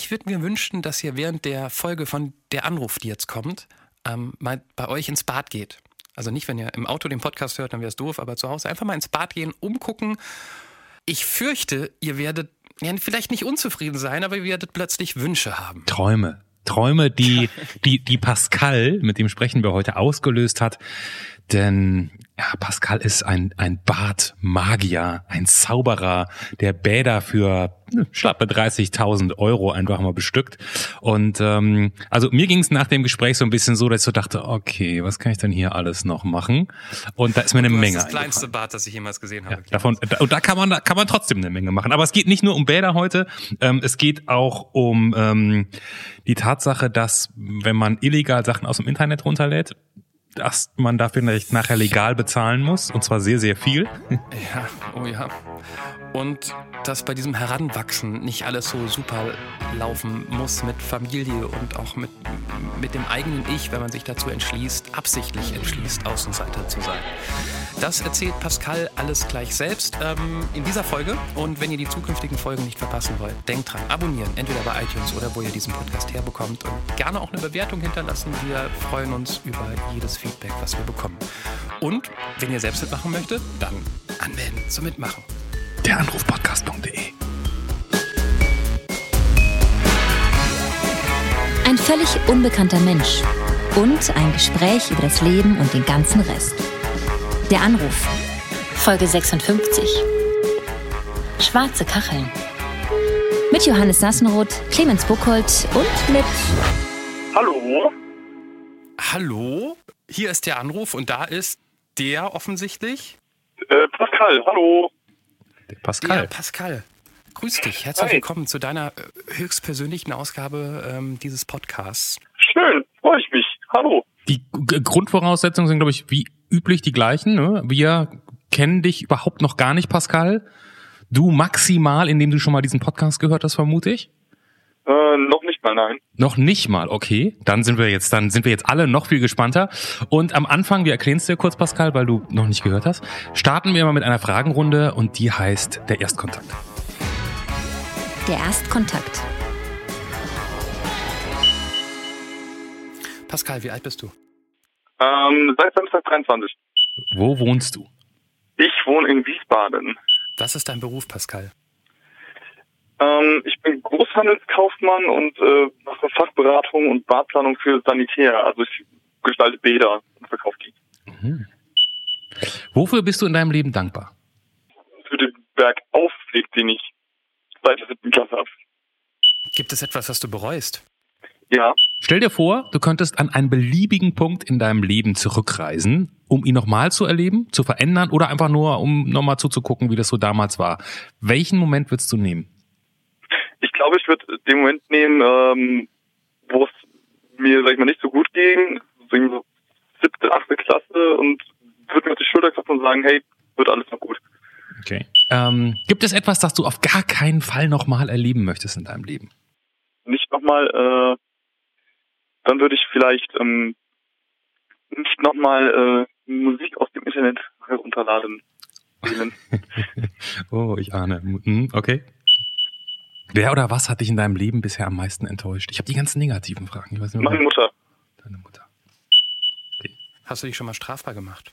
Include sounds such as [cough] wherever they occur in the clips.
Ich würde mir wünschen, dass ihr während der Folge von der Anruf, die jetzt kommt, ähm, mal bei euch ins Bad geht. Also nicht, wenn ihr im Auto den Podcast hört, dann wäre es doof, aber zu Hause einfach mal ins Bad gehen, umgucken. Ich fürchte, ihr werdet ja, vielleicht nicht unzufrieden sein, aber ihr werdet plötzlich Wünsche haben. Träume. Träume, die, die, die Pascal, mit dem sprechen wir heute, ausgelöst hat. Denn ja, Pascal ist ein, ein Badmagier, ein Zauberer, der Bäder für ne, schlappe 30.000 Euro einfach mal bestückt. Und ähm, also mir ging es nach dem Gespräch so ein bisschen so, dass ich so dachte, okay, was kann ich denn hier alles noch machen? Und da ist mir eine Menge. Das ist das kleinste Bad, das ich jemals gesehen habe. Ja, davon, und da kann man, da kann man trotzdem eine Menge machen. Aber es geht nicht nur um Bäder heute. Ähm, es geht auch um ähm, die Tatsache, dass wenn man illegal Sachen aus dem Internet runterlädt, dass man dafür nachher legal bezahlen muss und zwar sehr, sehr viel. Ja, oh ja. Und dass bei diesem Heranwachsen nicht alles so super laufen muss mit Familie und auch mit, mit dem eigenen Ich, wenn man sich dazu entschließt, absichtlich entschließt, Außenseiter zu sein. Das erzählt Pascal alles gleich selbst ähm, in dieser Folge. Und wenn ihr die zukünftigen Folgen nicht verpassen wollt, denkt dran, abonnieren, entweder bei iTunes oder wo ihr diesen Podcast herbekommt und gerne auch eine Bewertung hinterlassen. Wir freuen uns über jedes Feedback, was wir bekommen. Und wenn ihr selbst mitmachen möchtet, dann anmelden zum Mitmachen. Der Anrufpodcast.de Ein völlig unbekannter Mensch und ein Gespräch über das Leben und den ganzen Rest. Der Anruf. Folge 56. Schwarze Kacheln. Mit Johannes Sassenroth, Clemens Buchholz und mit Hallo? Hallo, hier ist der Anruf und da ist der offensichtlich. Äh, Pascal, hallo. Pascal. Ja, Pascal. Grüß dich. Herzlich Hi. willkommen zu deiner äh, höchstpersönlichen Ausgabe ähm, dieses Podcasts. Schön, freue ich mich. Hallo. Die G Grundvoraussetzungen sind, glaube ich, wie üblich die gleichen. Ne? Wir kennen dich überhaupt noch gar nicht, Pascal. Du maximal, indem du schon mal diesen Podcast gehört hast, vermute ich. Äh, noch nicht mal, nein. Noch nicht mal, okay. Dann sind wir jetzt, dann sind wir jetzt alle noch viel gespannter. Und am Anfang, wir erklären es dir kurz, Pascal, weil du noch nicht gehört hast, starten wir mal mit einer Fragenrunde und die heißt der Erstkontakt. der Erstkontakt. Pascal, wie alt bist du? Ähm, seit Samstag 23. Wo wohnst du? Ich wohne in Wiesbaden. Was ist dein Beruf, Pascal? Ähm, ich bin Großhandelskaufmann und äh, mache Fachberatung und Badplanung für Sanitär. Also ich gestalte Bäder und verkaufe die. Wofür bist du in deinem Leben dankbar? Für den Bergaufweg, den ich seit der siebten Klasse habe. Gibt es etwas, was du bereust? Ja, Stell dir vor, du könntest an einen beliebigen Punkt in deinem Leben zurückreisen, um ihn nochmal zu erleben, zu verändern oder einfach nur, um nochmal zuzugucken, wie das so damals war. Welchen Moment würdest du nehmen? Ich glaube, ich würde den Moment nehmen, ähm, wo es mir, sag ich mal, nicht so gut ging, so siebte, achte Klasse und würde mir auf die Schulter klopfen und sagen, hey, wird alles noch gut. Okay. Ähm, gibt es etwas, das du auf gar keinen Fall nochmal erleben möchtest in deinem Leben? Nicht nochmal, äh, dann würde ich vielleicht ähm, nicht nochmal äh, Musik aus dem Internet herunterladen. [laughs] oh, ich ahne. Hm, okay. Wer oder was hat dich in deinem Leben bisher am meisten enttäuscht? Ich habe die ganzen negativen Fragen. Ich weiß nicht, Meine Mutter. deine Mutter. Hast du dich schon mal strafbar gemacht?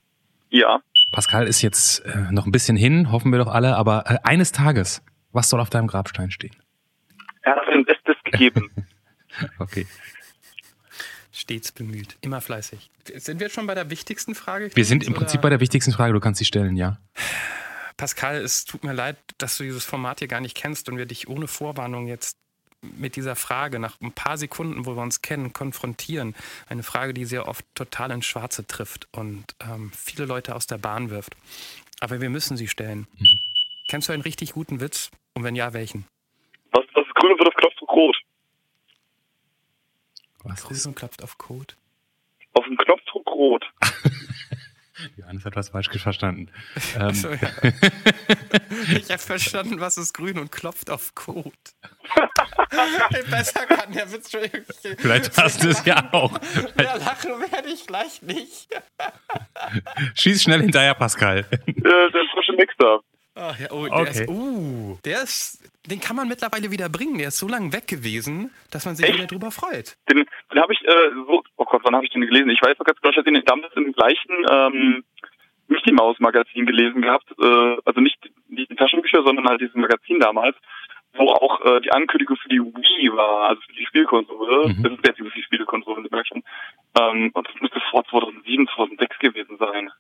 Ja. Pascal ist jetzt äh, noch ein bisschen hin, hoffen wir doch alle, aber äh, eines Tages, was soll auf deinem Grabstein stehen? Er hat sein Bestes gegeben. [laughs] Okay. Stets bemüht, immer fleißig. Sind wir jetzt schon bei der wichtigsten Frage? Wir sind im Oder- Prinzip bei der wichtigsten Frage, du kannst sie stellen, ja. Pascal, es tut mir leid, dass du dieses Format hier gar nicht kennst und wir dich ohne Vorwarnung jetzt mit dieser Frage nach ein paar Sekunden, wo wir uns kennen, konfrontieren. Eine Frage, die sehr oft total ins Schwarze trifft und ähm, viele Leute aus der Bahn wirft. Aber wir müssen sie stellen. Mhm. Kennst du einen richtig guten Witz? Und wenn ja, welchen? Was, was ist grün und wird auf Knopfdruck rot? Was ist? Grüßen klopft auf Code. Auf dem Knopfdruck rot. Johannes hat was falsch verstanden. Ähm, So, ja. [laughs] ich habe verstanden, was ist grün und klopft auf Code. Hey, Besser kann der Witz schon irgendwie. vielleicht hast du es ja auch. Ja, lachen werde ich gleich nicht. Schieß schnell hinterher, Pascal. Äh, der frische Mixer. Ach ja, oh, der Okay. ist, uh, der ist, den kann man mittlerweile wieder bringen. Der ist so lange weg gewesen, dass man sich Echt? wieder drüber freut. Den, den habe ich, äh, so, oh Gott, wann habe ich den gelesen? Ich weiß noch ganz genau, ich hatte den damals im gleichen ähm, Mickey Mouse Magazin gelesen gehabt. Äh, also nicht die Taschenbücher, sondern halt dieses Magazin damals, wo auch äh, die Ankündigung für die Wii war, also für die Spielkonsole. Mhm. Das ist jetzt die Spielkonsole in Deutschland. Ähm, und das müsste vor 2007, 2006 gewesen sein.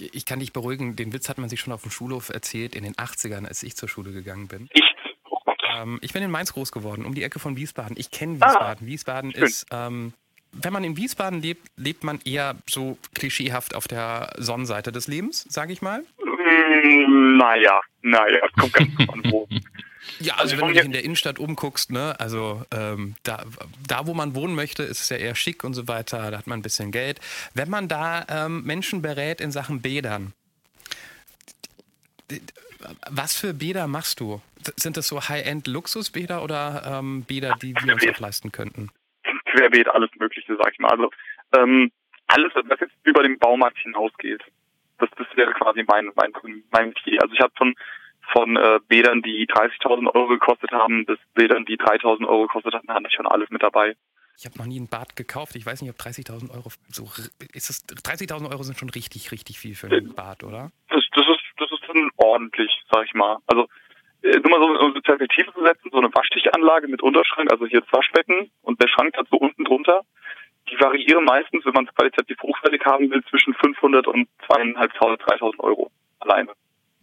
Ich kann dich beruhigen, den Witz hat man sich schon auf dem Schulhof erzählt in den 80ern, als ich zur Schule gegangen bin. Ich, oh. Ähm, ich bin in Mainz groß geworden, um die Ecke von Wiesbaden. Ich kenne Ah, Wiesbaden. Wiesbaden schön. ist, ähm, wenn man in Wiesbaden lebt, lebt man eher so klischeehaft auf der Sonnenseite des Lebens, sage ich mal. Mm, naja, naja, kommt ganz drauf an, wo. [laughs] Ja, Also also wenn du dich in der Innenstadt umguckst, ne, also ähm, da, da, wo man wohnen möchte, ist es ja eher schick und so weiter, da hat man ein bisschen Geld. Wenn man da ähm, Menschen berät in Sachen Bädern, was für Bäder machst du? Sind das so High-End-Luxusbäder oder ähm, Bäder, die wir uns auch leisten könnten? querbeet alles Mögliche, sag ich mal. Also ähm, alles, was jetzt über den Baumarkt hinausgeht, das, das wäre quasi mein mein mein Metier. Also ich habe von von äh, Bädern, die 30.000 Euro gekostet haben, bis Bädern, die 3.000 Euro gekostet haben, hatte ich schon alles mit dabei. Ich habe noch nie ein Bad gekauft. Ich weiß nicht, ob 30.000 Euro so ist es 30.000 Euro sind schon richtig richtig viel für ein Bad, oder? Das, das ist das ist schon ordentlich, sag ich mal. Also äh, nur mal so um eine Perspektive zu setzen, so eine Waschtichanlage mit Unterschrank, also hier das Waschbecken und der Schrank dazu unten drunter, die variieren meistens, wenn man es qualitativ hochwertig haben will, zwischen 500 und 2.500, 3.000 Euro alleine.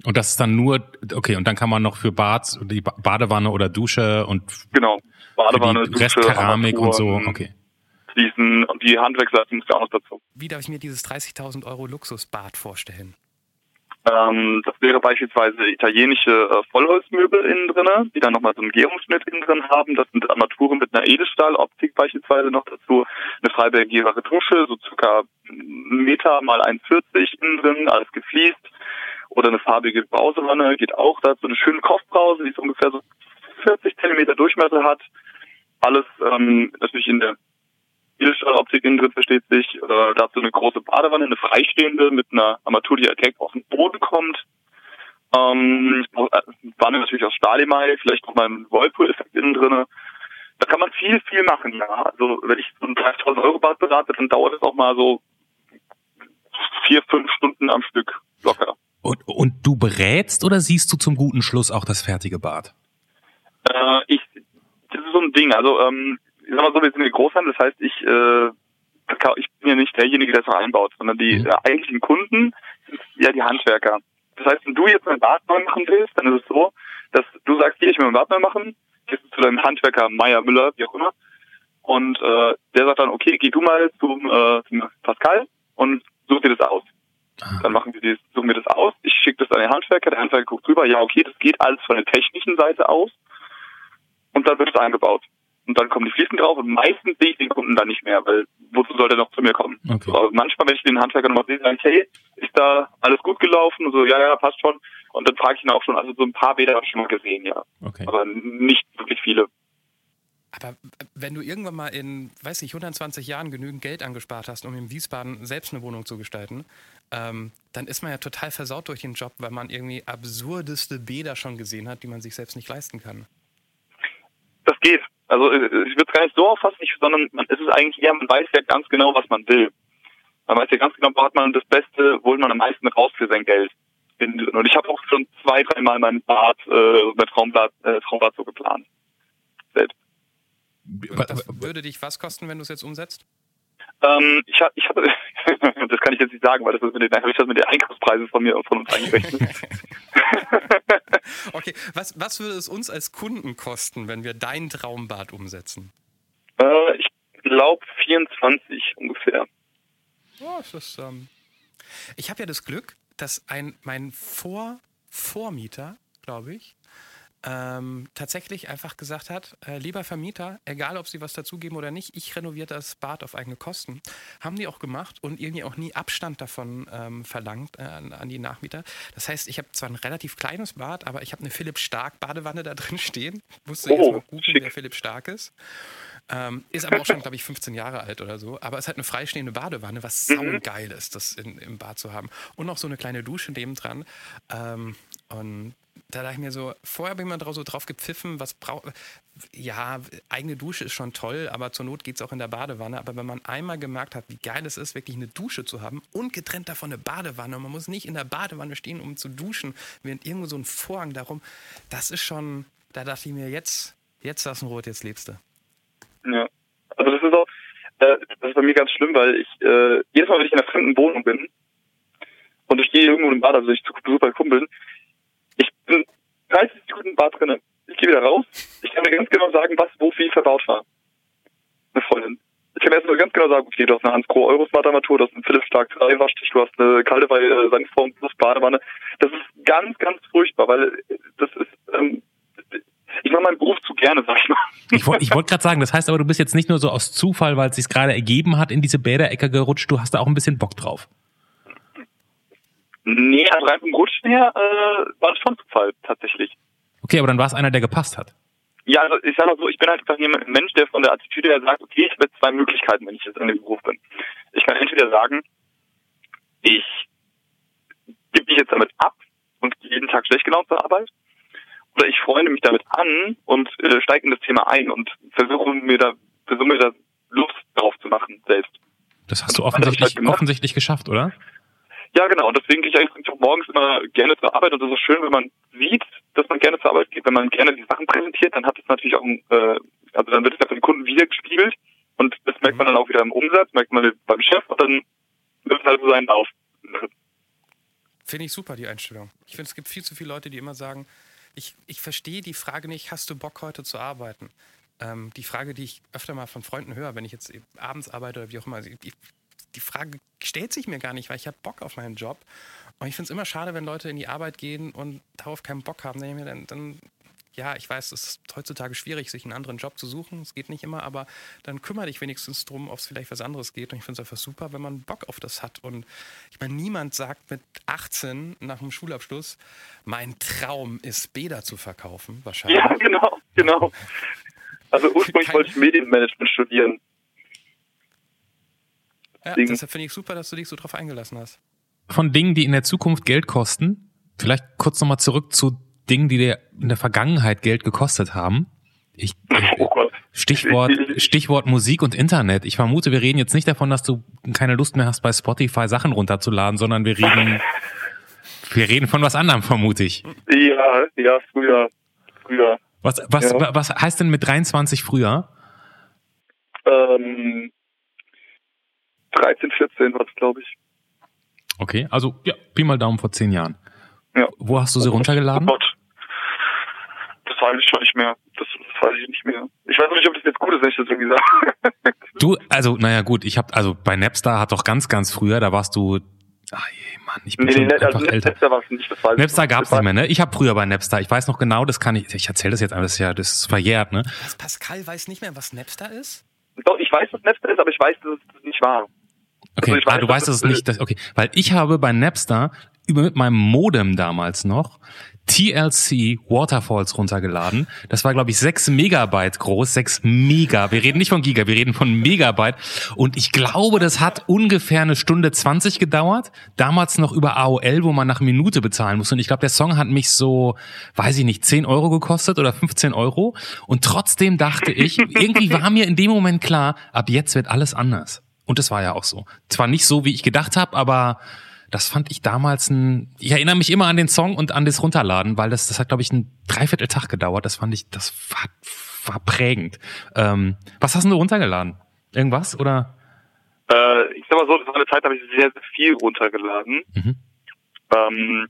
Und das ist dann nur, okay, und dann kann man noch für Bad, die Ba- Badewanne oder Dusche und Genau. Badewanne, die Restkeramik und so, okay. Fliesen und die Handwerksleistung muss ja auch noch dazu. Wie darf ich mir dieses 30.000 Euro Luxusbad vorstellen? Ähm, das wäre beispielsweise italienische äh, Vollholzmöbel innen drinne, die dann nochmal so einen Gärungsschnitt innen drin haben. Das sind Armaturen mit einer Edelstahloptik beispielsweise noch dazu. Eine freibergierbare Dusche, so circa Meter mal 1,40 innen drin, alles gefliest. Oder eine farbige Brausewanne geht auch dazu. Eine schöne Kochbrause, die so ungefähr so 40 Zentimeter Durchmesser hat. Alles ähm, natürlich in der Edelstahloptik innen drin versteht sich. Oder dazu eine große Badewanne, eine freistehende mit einer Armatur, die direkt auf den Boden kommt. Ähm, Wanne natürlich aus Stahlemail, vielleicht noch mal ein Whirlpool-Effekt innen drinne. Da kann man viel, viel machen, ja. Also wenn ich so ein 30.000 Euro Bad berate, dann dauert es auch mal so vier, fünf Stunden am Stück locker. Und, und du berätst oder siehst du zum guten Schluss auch das fertige Bad? Äh, ich, das ist so ein Ding. Also, ähm, ich sag mal so, wir sind ein Großhandel, das heißt, ich, äh, ich bin ja nicht derjenige, der es einbaut, sondern die Mhm. äh, eigentlichen Kunden sind ja die Handwerker. Das heißt, wenn du jetzt ein Bad neu machen willst, dann ist es so, dass du sagst, hier, ich will ein Bad neu machen, gehst du zu deinem Handwerker Meier, Müller, wie auch immer, und äh, der sagt dann, okay, geh du mal zum, äh, zum Pascal und such dir das aus. Ah. Dann machen wir das, suchen wir das aus. Ich schicke das an den Handwerker. Der Handwerker guckt drüber. Ja, okay, das geht alles von der technischen Seite aus. Und dann wird es eingebaut. Und dann kommen die Fliesen drauf und meistens sehe ich den Kunden dann nicht mehr, weil wozu soll der noch zu mir kommen? Okay. So, aber manchmal, wenn ich den Handwerker nochmal sehe, sage ich, hey, ist da alles gut gelaufen? Und so, ja, ja, passt schon. Und dann frage ich ihn auch schon, also so ein paar Bäder habe ich schon mal gesehen, ja. Okay. Aber nicht wirklich viele. Aber wenn du irgendwann mal in, weiß ich, 120 Jahren genügend Geld angespart hast, um in Wiesbaden selbst eine Wohnung zu gestalten, ähm, dann ist man ja total versaut durch den Job, weil man irgendwie absurdeste Bäder schon gesehen hat, die man sich selbst nicht leisten kann. Das geht. Also äh, ich würde es gar nicht so auffassen, sondern man, es ist eigentlich eher, man weiß ja ganz genau, was man will. Man weiß ja ganz genau, wo hat man das Beste, wo holt man am meisten raus für sein Geld. Und ich habe auch schon zwei, dreimal mein Bad, äh, mein Traumbad, äh, Traumbad so geplant. Selbst. Und das würde dich was kosten, wenn du es jetzt umsetzt? Ähm, ich, ich hatte, [laughs] das kann ich jetzt nicht sagen, weil das ist mit den, ich das mit den Einkaufspreisen von mir und von uns eingerechnet. [laughs] Okay, was, was würde es uns als Kunden kosten, wenn wir dein Traumbad umsetzen? äh, ich glaube 24 ungefähr. Ja, es ist, ähm ich habe ja das Glück, dass ein, mein Vor Vormieter, glaube ich, ähm, tatsächlich einfach gesagt hat, äh, lieber Vermieter, egal ob sie was dazugeben oder nicht, ich renoviere das Bad auf eigene Kosten. Haben die auch gemacht und irgendwie auch nie Abstand davon ähm, verlangt äh, an, an die Nachmieter. Das heißt, ich habe zwar ein relativ kleines Bad, aber ich habe eine Philipp Stark Badewanne da drin [laughs] stehen. Musste Oh, jetzt mal schick. wer Philipp Stark ist. Ähm, ist aber auch schon, glaube ich, 15 Jahre alt oder so. Aber es hat eine freistehende Badewanne, was saugeil ist, das in, im Bad zu haben. Und noch so eine kleine Dusche nebendran. Ähm, und da dachte ich mir so, vorher bin ich mal so drauf gepfiffen, was braucht. Ja, eigene Dusche ist schon toll, aber zur Not geht es auch in der Badewanne. Aber wenn man einmal gemerkt hat, wie geil es ist, wirklich eine Dusche zu haben und getrennt davon eine Badewanne und man muss nicht in der Badewanne stehen, um zu duschen, während irgendwo so ein Vorhang darum, das ist schon, da dachte ich mir, jetzt, jetzt Rot, jetzt lebst du. Ja, also das ist auch, äh, das ist bei mir ganz schlimm, weil ich äh, jedes Mal, wenn ich in einer fremden Wohnung bin und ich gehe irgendwo im Bad, also ich zu bei Kumpeln, ich bin 30 Sekunden im Bad drin, ich gehe wieder raus, ich kann mir ganz genau sagen, was wo viel verbaut war. Eine Freundin. Ich kann erst mal ganz genau sagen, okay, du hast eine Hans Grohe Eurosmart Armatur, du hast einen Philips Stark 3 Waschtisch, du hast eine kalte äh, Sandform plus Badewanne. Das ist ganz, ganz furchtbar, weil das ist, ähm, ich mache meinen Beruf zu gerne, sag ich mal. Ich wollte wollt gerade sagen, das heißt aber, du bist jetzt nicht nur so aus Zufall, weil es sich gerade ergeben hat, in diese Bäderecke gerutscht, du hast da auch ein bisschen Bock drauf. Nee, also rein vom Rutschen her äh, war das schon Zufall, tatsächlich. Okay, aber dann war es einer, der gepasst hat. Ja, also ich sag mal so, ich bin halt einfach jemand, ein Mensch, der von der Attitüde her sagt, okay, ich habe jetzt zwei Möglichkeiten, wenn ich jetzt in dem Beruf bin. Ich kann entweder sagen, ich gebe mich jetzt damit ab und gehe jeden Tag schlecht gelaunt zur Arbeit, oder ich freunde mich damit an und äh, steige in das Thema ein und versuche mir da versuche mir da Lust drauf zu machen selbst. Das hast du offensichtlich, halt offensichtlich geschafft, oder? Ja, genau. Und deswegen gehe ich eigentlich auch morgens immer gerne zur Arbeit. Und das ist schön, wenn man sieht, dass man gerne zur Arbeit geht. Wenn man gerne die Sachen präsentiert, dann hat es natürlich auch, äh, also dann wird es ja von den Kunden wiedergespiegelt. Und das merkt man dann auch wieder im Umsatz, merkt man beim Chef und dann wird es halt so seinen Lauf. [laughs] Finde ich super, die Einstellung. Ich finde, es gibt viel zu viele Leute, die immer sagen, ich, ich verstehe die Frage nicht, hast du Bock heute zu arbeiten? Ähm, die Frage, die ich öfter mal von Freunden höre, wenn ich jetzt abends arbeite oder wie auch immer, ich, die Frage stellt sich mir gar nicht, weil ich habe Bock auf meinen Job. Und ich finde es immer schade, wenn Leute in die Arbeit gehen und darauf keinen Bock haben. Dann, dann, ja, ich weiß, es ist heutzutage schwierig, sich einen anderen Job zu suchen. Es geht nicht immer, aber dann kümmere dich wenigstens drum, ob es vielleicht was anderes geht. Und ich finde es einfach super, wenn man Bock auf das hat. Und ich meine, niemand sagt mit 18 nach dem Schulabschluss, mein Traum ist, Bäder zu verkaufen, wahrscheinlich. Ja, genau, genau. Also ursprünglich wollte ich Medienmanagement studieren. Ja, deshalb finde ich super, dass du dich so drauf eingelassen hast. Von Dingen, die in der Zukunft Geld kosten, vielleicht kurz nochmal zurück zu Dingen, die dir in der Vergangenheit Geld gekostet haben. Ich, [laughs] oh Stichwort, Stichwort Musik und Internet. Ich vermute, wir reden jetzt nicht davon, dass du keine Lust mehr hast, bei Spotify Sachen runterzuladen, sondern wir reden, wir reden von was anderem, vermute ich. Ja, ja, früher, früher. Was, was, ja. was heißt denn mit 23 früher? Ähm, 13, 14 war es, glaube ich. Okay, also ja, Pi mal Daumen vor zehn Jahren. Ja. Wo hast du sie runtergeladen? Oh Gott. Das weiß ich schon nicht mehr. Das, das weiß ich nicht mehr. Ich weiß nicht, ob das jetzt gut ist, wenn ich das irgendwie sage. [laughs] du, also, naja gut, ich habe, also bei Napster hat doch ganz, ganz früher, da warst du Ah je, Mann, ich bin nee, schon nee, einfach also älter. Napster war es nicht, das weiß Napster gab's nicht mehr, ne? Ich habe früher bei Napster, ich weiß noch genau, das kann ich, ich erzähle das jetzt alles ja, das ist verjährt, ne? Was, Pascal weiß nicht mehr, was Napster ist? Doch, ich weiß, was Napster ist, aber ich weiß, dass es nicht war. Okay, also ah, weiß, du weißt, dass es nicht, das, okay, weil ich habe bei Napster über mit meinem Modem damals noch TLC Waterfalls runtergeladen. Das war, glaube ich, sechs Megabyte groß, sechs Mega. Wir reden nicht von Giga, wir reden von Megabyte. Und ich glaube, das hat ungefähr eine Stunde zwanzig gedauert. Damals noch über AOL, wo man nach Minute bezahlen muss. Und ich glaube, der Song hat mich so, weiß ich nicht, zehn Euro gekostet oder 15 Euro. Und trotzdem dachte ich, irgendwie war mir in dem Moment klar, ab jetzt wird alles anders. Und es war ja auch so. Zwar nicht so, wie ich gedacht habe, aber das fand ich damals ein. Ich erinnere mich immer an den Song und an das Runterladen, weil das, das hat, glaube ich, einen Dreivierteltag gedauert. Das fand ich, das war, war prägend. Ähm, was hast du runtergeladen? Irgendwas oder? Äh, ich sag mal so, das war eine Zeit, da habe ich sehr, sehr viel runtergeladen. Mhm. Ähm,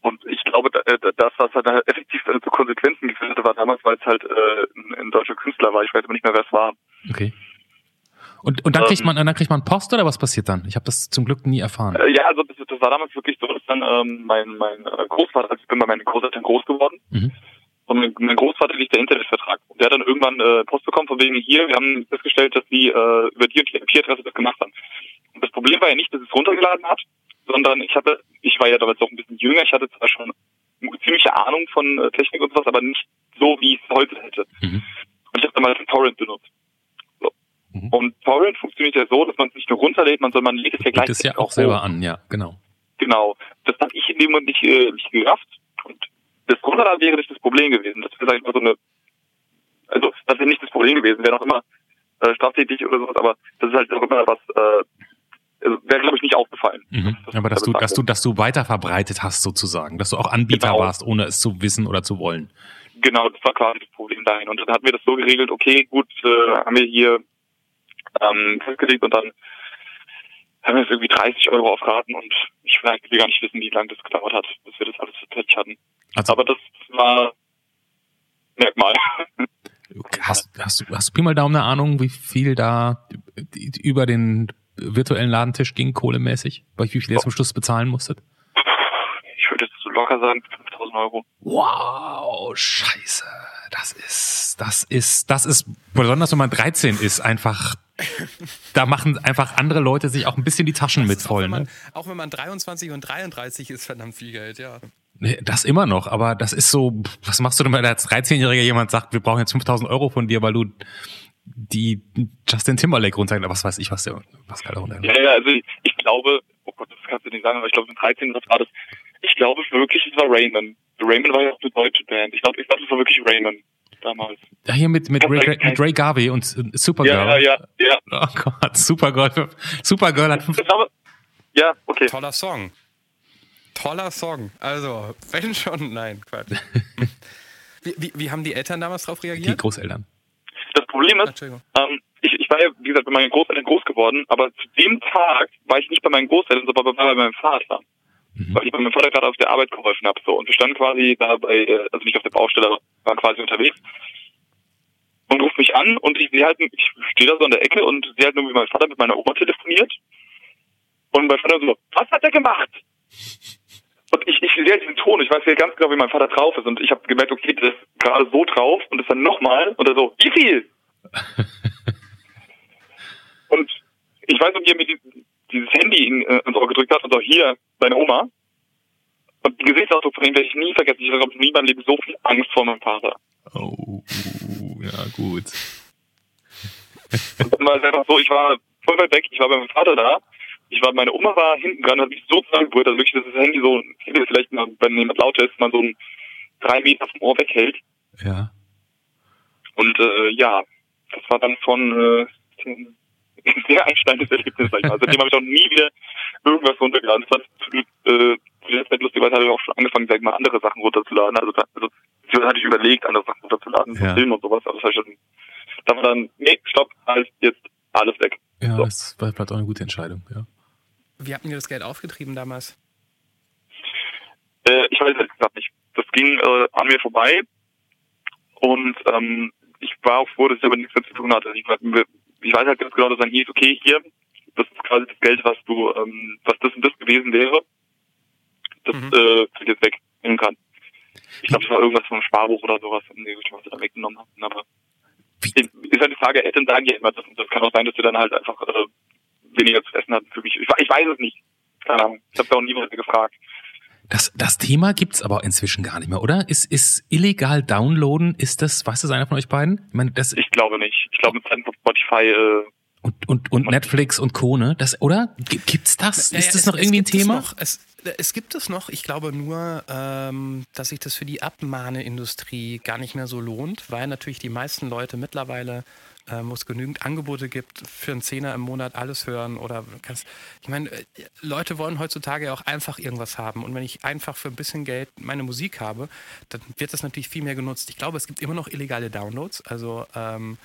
und ich glaube, äh, das, was halt effektiv zu Konsequenzen geführt hatte, war damals, weil es halt äh, ein, ein deutscher Künstler war. Ich weiß aber nicht mehr, wer es war. Okay. Und, und dann kriegt ähm, man dann kriegt man Post oder was passiert dann? Ich habe das zum Glück nie erfahren. Äh, ja, also das, das, war damals wirklich so, dass dann ähm, mein mein äh, Großvater, also ich bin bei meinen Großeltern groß geworden. Mhm. Und mein, mein Großvater liegt der Internetvertrag. Und der hat dann irgendwann äh, Post bekommen von wegen hier, wir haben festgestellt, dass sie äh, über die und die IP-Adresse das gemacht haben. Und das Problem war ja nicht, dass es runtergeladen hat, sondern ich hatte, ich war ja damals auch ein bisschen jünger, ich hatte zwar schon ziemliche Ahnung von äh, Technik und sowas, aber nicht so, wie ich es heute hätte. Mhm. Und ich habe damals ein Torrent benutzt. Mhm. Und Torrent funktioniert ja so, dass man es nicht nur runterlädt, man soll man legt es ja gleich. Das ja auch selber an, ja, genau. Genau. Das habe ich in dem Moment nicht, äh, nicht gerafft. Und unserer wäre nicht das Problem gewesen. Das wäre, sag ich mal, so eine, also, das wäre nicht das Problem gewesen, wäre noch immer äh, straftätig oder sowas, aber das ist halt auch immer was, äh, also wäre, glaube ich, nicht aufgefallen. Mhm. Das- Aber dass du, das- dass du, dass du weiter verbreitet hast sozusagen, dass du auch Anbieter Genau. warst, ohne es zu wissen oder zu wollen. Genau, das war quasi das Problem dahin. Und dann hatten wir das so geregelt, okay, gut, äh, haben wir hier ähm, festgelegt und dann haben wir jetzt irgendwie 30 Euro auf Raten und ich will eigentlich gar nicht wissen, wie lange das gedauert hat, bis wir das alles fertig hatten. Also Aber das war Merkmal. hast, hast, du, hast du Pi mal Daumen eine Ahnung, wie viel da über den virtuellen Ladentisch ging, kohlemäßig? Bei wie viel ihr zum Schluss bezahlen musstet? Ich würde jetzt so locker sagen, 5000 Euro. Wow, scheiße. Das ist, das ist, das ist, besonders wenn man 13 ist, einfach, da machen einfach andere Leute sich auch ein bisschen die Taschen mit Das ist voll. Auch wenn, man, Ne? auch wenn man 23 und 33 ist, verdammt viel Geld, ja. Nee, Das immer noch, aber das ist so, was machst du denn, wenn als 13-Jähriger jemand sagt, wir brauchen jetzt 5000 Euro von dir, weil du die Justin Timberlake runter, was weiß ich, was der Pascal da runter. Ja, ja, also ich, ich glaube, oh Gott, das kannst du nicht sagen, aber ich glaube, mit 13 das war das. Ich glaube wirklich, es war Raymond. Raymond war ja auch eine deutsche Band. Ich glaube, ich glaube, es war wirklich Raymond damals. Ja, hier mit, mit, Ray, mit Ray Garvey und Supergirl. Ja, ja, ja, ja. Oh Gott, Supergirl. Supergirl hat glaube, ja, okay. Toller Song. Toller Song. Also, wenn schon, nein, Quatsch. [laughs] wie, wie, wie haben die Eltern damals drauf die reagiert? Großeltern. Das Problem ist, Entschuldigung. ähm, ich, ich war ja, wie gesagt, bei meinen Großeltern groß geworden, aber zu dem Tag war ich nicht bei meinen Großeltern, sondern bei meinem Vater. Mhm. Weil ich bei meinem Vater gerade auf der Arbeit geholfen habe. So. Und wir standen quasi da bei, äh, also nicht auf der Baustelle, aber waren quasi unterwegs. Und ruft mich an und ich sehe halt, ich stehe da so an der Ecke und sehe halt nur, wie mein Vater mit meiner Oma telefoniert. Und mein Vater so, was hat er gemacht? Und ich, ich sehe halt diesen Ton, ich weiß ja ganz genau, wie mein Vater drauf ist. Und ich habe gemerkt, okay, der ist gerade so drauf und ist dann nochmal und er so, wie viel? [laughs] und ich weiß wie er mir die, dieses Handy in, äh, ins Ohr gedrückt hat und so, hier, deine Oma. Und die Gesichtsausdruck von ihm werde ich nie vergessen. Ich habe nie in meinem Leben so viel Angst vor meinem Vater. Oh, ja, gut. Und dann war es einfach so, ich war voll weit weg, ich war bei meinem Vater da. Ich war, meine Oma war hinten dran, hat mich so zusammengebrüllt, also wirklich, dass das Handy so, vielleicht, mal, wenn jemand laut ist, man so ein drei Meter vom Ohr weghält. Ja. Und äh, ja, das war dann schon äh, [laughs] ein sehr einschneidendes Erlebnis, sag ich mal. Seitdem habe ich auch nie wieder irgendwas runtergeladen. Das war äh, zu der Zeit lustigerweise habe ich auch schon angefangen, sag ich mal, andere Sachen runterzuladen. Also, da, also hatte ich überlegt, andere Sachen runterzuladen, so Ja. Filme und sowas, aber das habe ich schon, da war dann, nee, stopp, halt, jetzt alles weg. Ja, So. das war vielleicht auch eine gute Entscheidung, ja. Wie habt ihr das Geld aufgetrieben damals? Äh, ich weiß ehrlich gesagt nicht. Das ging äh, an mir vorbei und ähm, ich war auch froh, dass ich aber nichts mehr zu tun hatte. Ich, ich weiß halt ganz genau, dass dann hieß, okay, hier, das ist quasi das Geld, was du, ähm, was das und das gewesen wäre, das Mhm. äh, das ich jetzt wegnehmen kann. Ich glaube, es war irgendwas vom Sparbuch oder sowas, was sie da weggenommen haben. Aber ist halt die Frage, Eltern sagen ja immer das das kann auch sein, dass sie dann halt einfach äh, weniger zu essen hatten für mich. Ich, ich weiß es nicht. Keine Ahnung. Ich habe da auch niemand gefragt. Das, das Thema gibt's aber inzwischen gar nicht mehr, oder? Ist, ist illegal downloaden, ist das, weiß das einer von euch beiden? Ich meine, das, Ich glaube nicht. Ich glaube, mit Spotify, äh, und, und, und Netflix und Co., ne? Das, oder? Gibt's das? Ja, ist das es- noch irgendwie ein gibt es Thema? Noch, es, es gibt es noch. Ich glaube nur, ähm, dass sich das für die Abmahneindustrie gar nicht mehr so lohnt, weil natürlich die meisten Leute mittlerweile, ähm, wo es genügend Angebote gibt, für einen Zehner im Monat alles hören oder kannst. Ich meine, äh, Leute wollen heutzutage ja auch einfach irgendwas haben. Und wenn ich einfach für ein bisschen Geld meine Musik habe, dann wird das natürlich viel mehr genutzt. Ich glaube, es gibt immer noch illegale Downloads. Also ähm,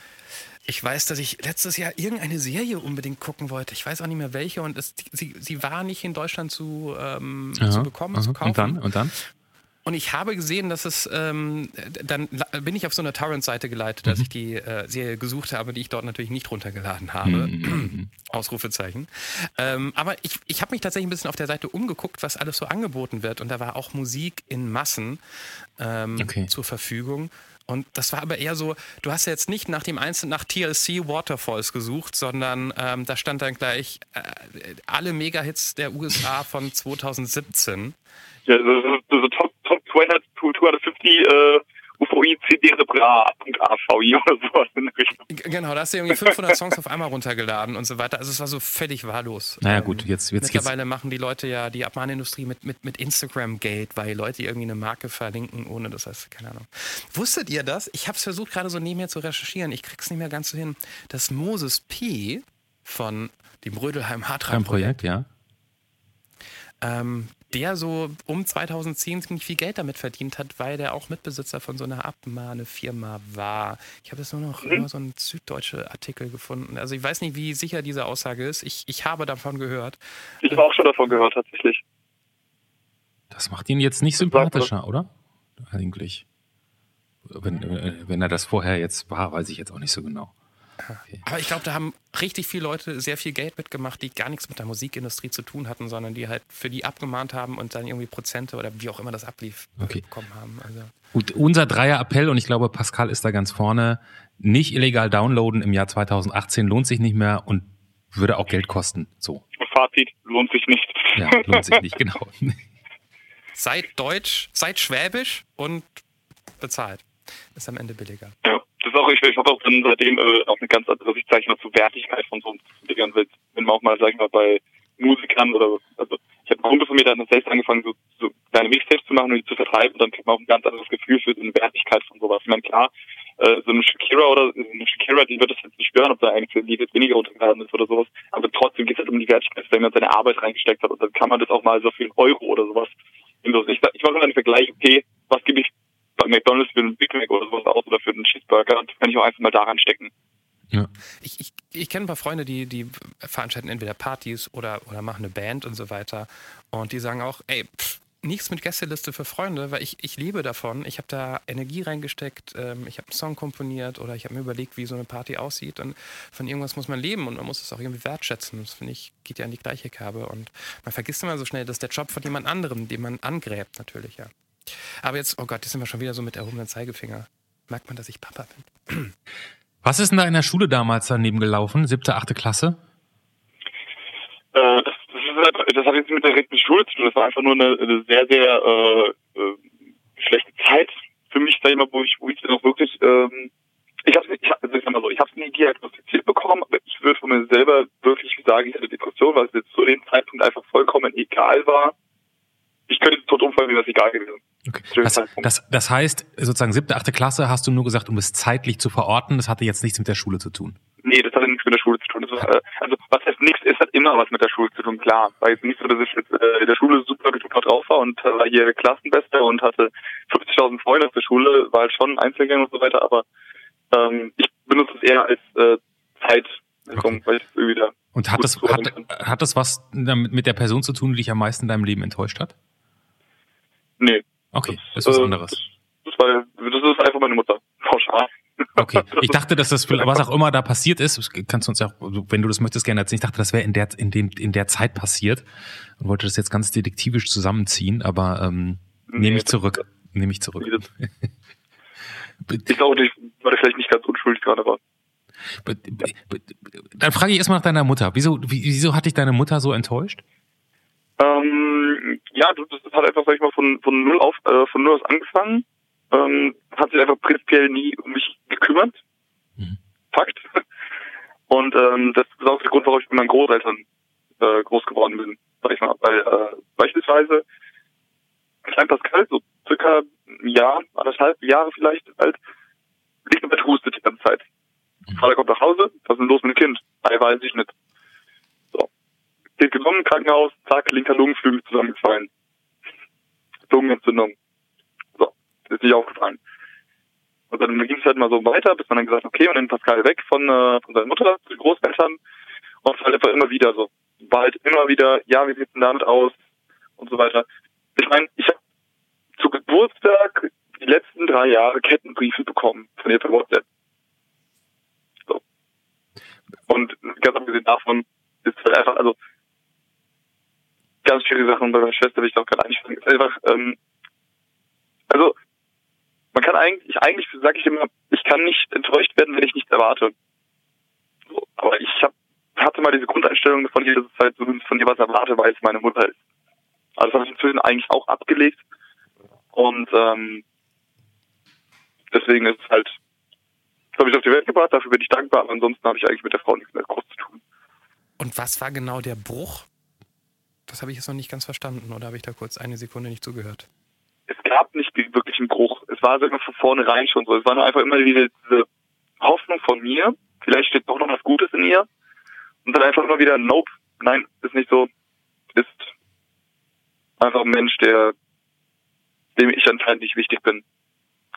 ich weiß, dass ich letztes Jahr irgendeine Serie unbedingt gucken wollte. Ich weiß auch nicht mehr welche und es, sie, sie war nicht in Deutschland zu, ähm, zu Aha, bekommen, aha. zu kaufen. Und dann? Und dann? Und ich habe gesehen, dass es, ähm, dann la- bin ich auf so eine Torrent-Seite geleitet, Mhm. dass ich die äh, Serie gesucht habe, die ich dort natürlich nicht runtergeladen habe. Mhm. [clears throat] Ausrufezeichen. Ähm, aber ich, ich habe mich tatsächlich ein bisschen auf der Seite umgeguckt, was alles so angeboten wird. Und da war auch Musik in Massen ähm, Okay. zur Verfügung. Und das war aber eher so, du hast ja jetzt nicht nach dem Einzelnen, nach TLC Waterfalls gesucht, sondern ähm, da stand dann gleich äh, alle Mega-Hits der USA von [laughs] 2017. ja, so, so, so Top, Top 200, 250 äh, UVI CDRebra.avi [laughs] oder sowas in der Richtung. Genau, da hast du irgendwie 500 Songs auf einmal runtergeladen und so weiter. Also es war so völlig wahllos. Naja gut, jetzt, jetzt, Mittlerweile jetzt machen die Leute ja die Abmahnindustrie mit, mit, mit Instagram-Gate, weil Leute irgendwie eine Marke verlinken, ohne das heißt, keine Ahnung. Wusstet ihr das? Ich habe es versucht, gerade so nebenher zu recherchieren. Ich krieg's nicht mehr ganz so hin. Das Moses P. von dem Rödelheim kein Hartreim Projekt, ja. ähm, der so um 2010 ziemlich viel Geld damit verdient hat, weil der auch Mitbesitzer von so einer Abmahnefirma war. Ich habe jetzt nur noch immer so einen süddeutsche Artikel gefunden. Also ich weiß nicht, wie sicher diese Aussage ist. Ich, ich habe davon gehört. Ich habe auch schon davon gehört, tatsächlich. Das macht ihn jetzt nicht sympathischer, oder? Eigentlich. Wenn, äh, wenn er das vorher jetzt war, weiß ich jetzt auch nicht so genau. Aber ich glaube, da haben richtig viele Leute sehr viel Geld mitgemacht, die gar nichts mit der Musikindustrie zu tun hatten, sondern die halt für die abgemahnt haben und dann irgendwie Prozente oder wie auch immer das ablief Okay. bekommen haben. Also Gut, unser Dreier-Appell, und ich glaube, Pascal ist da ganz vorne, nicht illegal downloaden im Jahr 2018 lohnt sich nicht mehr und würde auch Geld kosten. So, Fazit lohnt sich nicht. ja, lohnt sich nicht, genau. seid deutsch, seid schwäbisch und bezahlt. Ist am Ende billiger. Ja, das ist auch, ich, ich habe auch dann seitdem äh, auch eine ganz andere Sicht, sag ich mal, zur Wertigkeit von so einem Dingern, weil wenn man auch mal, sag ich mal, bei Musikern oder, also ich habe einen Kumpel von mir, der hat selbst angefangen, so, so kleine Mixtapes zu machen und die zu vertreiben und dann kriegt man auch ein ganz anderes Gefühl für so eine Wertigkeit von sowas. Ich meine, klar, äh, so eine Shakira oder eine Shakira, die wird das jetzt nicht stören, ob da eigentlich ein jetzt weniger runtergeladen ist oder sowas, aber trotzdem geht es halt um die Wertigkeit, wenn man seine Arbeit reingesteckt hat und dann kann man das auch mal so einen Euro oder sowas. Ich, ich mache immer den Vergleich, okay, was gebe ich bei McDonalds für einen Big Mac oder sowas aus oder für einen Cheeseburger, das kann ich auch einfach mal daran stecken. Ja. Ich, ich, ich kenne ein paar Freunde, die, die veranstalten entweder Partys oder, oder machen eine Band und so weiter. Und die sagen auch, ey, pff, nichts mit Gästeliste für Freunde, weil ich, ich lebe davon. Ich habe da Energie reingesteckt, ähm, ich habe einen Song komponiert oder ich habe mir überlegt, wie so eine Party aussieht. Und von irgendwas muss man leben und man muss es auch irgendwie wertschätzen. Das finde ich, geht ja in die gleiche Kerbe. Und man vergisst immer so schnell, das ist der Job von jemand anderem, den man angräbt, natürlich, ja. Aber jetzt, oh Gott, jetzt sind wir schon wieder so mit erhobenen Zeigefinger. Merkt man, dass ich Papa bin. [clears throat] Was ist denn da in der Schule damals daneben gelaufen? Siebte, achte Klasse? Äh, das, das, ist halt, das hat jetzt mit der direkten Schule zu tun. Das war einfach nur eine, eine sehr, sehr äh, äh, schlechte Zeit für mich, sag ich mal, wo ich, wo ich dann auch wirklich, ähm, ich hab's nicht, ich, hab- also ich sag mal so, ich hab's nie diagnostiziert bekommen, aber ich würde von mir selber wirklich sagen, ich hatte Depression, weil es jetzt zu dem Zeitpunkt einfach vollkommen egal war. Ich könnte tot umfallen, mir wäre das egal gewesen. Okay. Das, das, das heißt, sozusagen siebte, achte Klasse hast du nur gesagt, um es zeitlich zu verorten. Das hatte jetzt nichts mit der Schule zu tun. Nee, das hat nichts mit der Schule zu tun. War, äh, also was heißt nichts, es hat immer was mit der Schule zu tun, klar. Weil es nicht so, dass ich jetzt äh, in der Schule super gut drauf war und äh, war hier Klassenbester und hatte 50.000 Freunde auf der Schule, war halt schon Einzelgänger und so weiter, aber ähm, ich benutze es eher als äh, Zeit, Okay. weil ich irgendwie wieder Und hat das, hat, hat das was damit mit der Person zu tun, die dich am meisten in deinem Leben enttäuscht hat? Nee. Okay, das ist was äh, anderes. Das, das, war, das ist einfach meine Mutter. [laughs] Pauschal. Okay, ich dachte, dass das, was auch immer da passiert ist, das kannst du uns ja, auch, wenn du das möchtest, gerne erzählen. Ich dachte, das wäre in der, in dem, in der Zeit passiert und wollte das jetzt ganz detektivisch zusammenziehen, aber ähm, nehme ich das- zurück. Nehme ich zurück. [laughs] Ich glaube, ich war vielleicht nicht ganz unschuldig gerade, aber Dann frage ich erstmal nach deiner Mutter. Wieso, wie- wieso hat dich deine Mutter so enttäuscht? Ähm, ja, du- das hat einfach, sag ich mal, von, von null auf, äh, von null aus angefangen. Ähm, hat sich einfach prinzipiell nie um mich gekümmert. Mhm. Fakt. [laughs] Und ähm, das ist auch der Grund, warum ich mit meinen Großeltern äh, groß geworden bin, sag ich mal. Weil äh, beispielsweise Klein Pascal, so circa ein Jahr, anderthalb Jahre vielleicht alt, liegt im Bett hustet die ganze Zeit. Vater kommt nach Hause, was ist denn los mit dem Kind? Ei, weiß ich nicht. Kind gekommen, Krankenhaus, zack, linker Lungenflügel zusammengefallen. Lungenentzündung. So, ist nicht aufgefallen. Und dann ging es halt mal so weiter, bis man dann gesagt okay, und dann Pascal weg von, äh, von seiner Mutter zu den Großeltern. Und es halt einfach immer wieder so. War halt immer wieder, ja, wie sieht's denn damit aus? Und so weiter. Ich meine, ich habe zu Geburtstag die letzten drei Jahre Kettenbriefe bekommen von ihr per WhatsApp. So. Und ganz abgesehen davon ist halt einfach, also ganz schwierige Sachen bei meiner Schwester will ich auch gerade einsteigen. Ist einfach, ähm, also man kann eigentlich, eigentlich sage ich immer, ich kann nicht enttäuscht werden, wenn ich nichts erwarte. So, aber ich hab, hatte mal diese grundeinstellung von ihr, dass es halt von ihr was erwarte, weil es meine Mutter ist. Also das habe ich inzwischen eigentlich auch abgelegt. Und ähm, deswegen ist es halt, habe ich auf die Welt gebracht, dafür bin ich dankbar, aber ansonsten habe ich eigentlich mit der Frau nichts mehr groß zu tun. Und was war genau der Bruch? Das habe ich jetzt noch nicht ganz verstanden oder habe ich da kurz eine Sekunde nicht zugehört? Es gab nicht wirklich einen Bruch. Es war immer von vornherein schon so. Es war nur einfach immer wieder diese Hoffnung von mir, vielleicht steht doch noch was Gutes in ihr. Und dann einfach immer wieder, nope, nein, ist nicht so. Ist einfach ein Mensch, der, dem ich anscheinend nicht wichtig bin.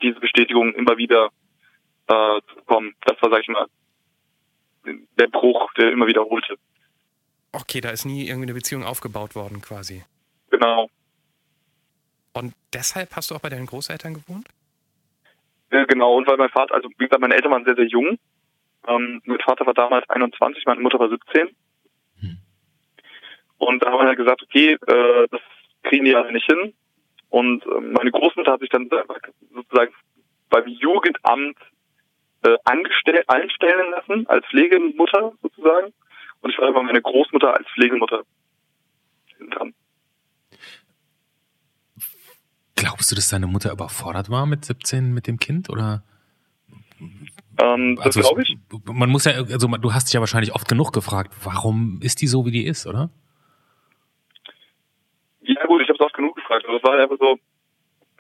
Diese Bestätigung immer wieder äh, zu bekommen. Das war, sag ich mal, der Bruch, der immer wiederholte. Okay, da ist nie irgendwie eine Beziehung aufgebaut worden, quasi. Genau. Und deshalb hast du auch bei deinen Großeltern gewohnt? Ja, genau, und weil mein Vater, also wie gesagt, meine Eltern waren sehr, sehr jung. Ähm, mein Vater war damals 21, meine Mutter war 17. Hm. Und da haben wir halt gesagt, okay, äh, das kriegen die alle nicht hin. Und äh, meine Großmutter hat sich dann sozusagen beim Jugendamt äh, angestellt, einstellen lassen, als Pflegemutter sozusagen. Und ich war aber meine Großmutter als Pflegemutter dran. Glaubst du, dass deine Mutter überfordert war mit 17 mit dem Kind oder? Ähm, das also glaube ich. Man muss ja, also du hast dich ja wahrscheinlich oft genug gefragt, warum ist die so, wie die ist, oder? Ja gut, ich habe es oft genug gefragt. Also es war einfach so,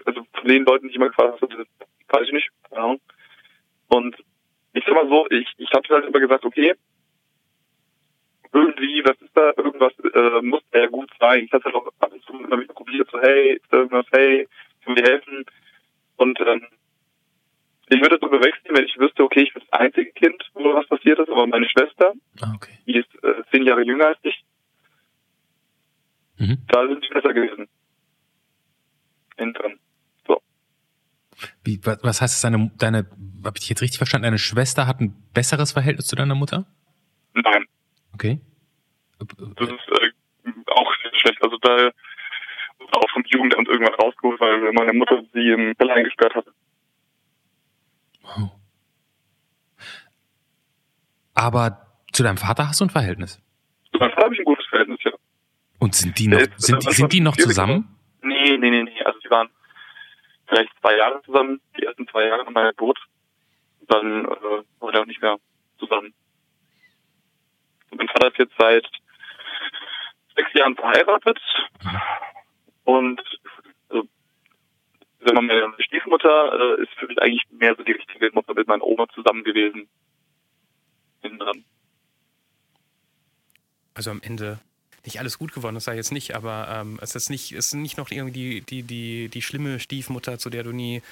also von den Leuten, die ich immer gefragt habe, weiß ich nicht. Ja. Und ich sag mal so, ich, ich habe halt immer gesagt, okay, irgendwie, was ist da, irgendwas äh, muss ja gut sein. Ich hatte auch ab und zu immer wieder probiert, so, hey, ist da irgendwas, hey, kann mir helfen? Und ähm, ich würde das so wechseln, wenn ich wüsste, okay, ich bin das einzige Kind, wo was passiert ist, aber meine Schwester, ah, okay. die ist äh, zehn Jahre jünger als ich, mhm. da sind sie besser gewesen. Hinten. So. Wie, was, heißt das, deine, deine, habe ich jetzt richtig verstanden, deine Schwester hat ein besseres Verhältnis zu deiner Mutter? Nein. Okay. Das ist äh, auch schlecht. Also da auch vom Jugendamt irgendwann rausgeholt, weil meine Mutter sie im Keller eingesperrt hat. Wow. Aber zu deinem Vater hast du ein Verhältnis? Zu meinem Vater habe ich ein gutes Verhältnis, ja. Und sind die noch, ist, sind, die, sind die noch zusammen? Nee, nee, nee, nee. Also die waren vielleicht zwei Jahre zusammen, die ersten zwei Jahre nach meiner Geburt. Dann äh, war er auch nicht mehr. Ist jetzt seit sechs Jahren verheiratet und also, sagen wir meine Stiefmutter äh, ist für mich eigentlich mehr so die richtige Mutter mit meiner Oma zusammen gewesen. Dran. Also am Ende nicht alles gut geworden, das sei jetzt nicht, aber ähm, es ist nicht, es ist nicht noch irgendwie die, die, die, die schlimme Stiefmutter, zu der du nie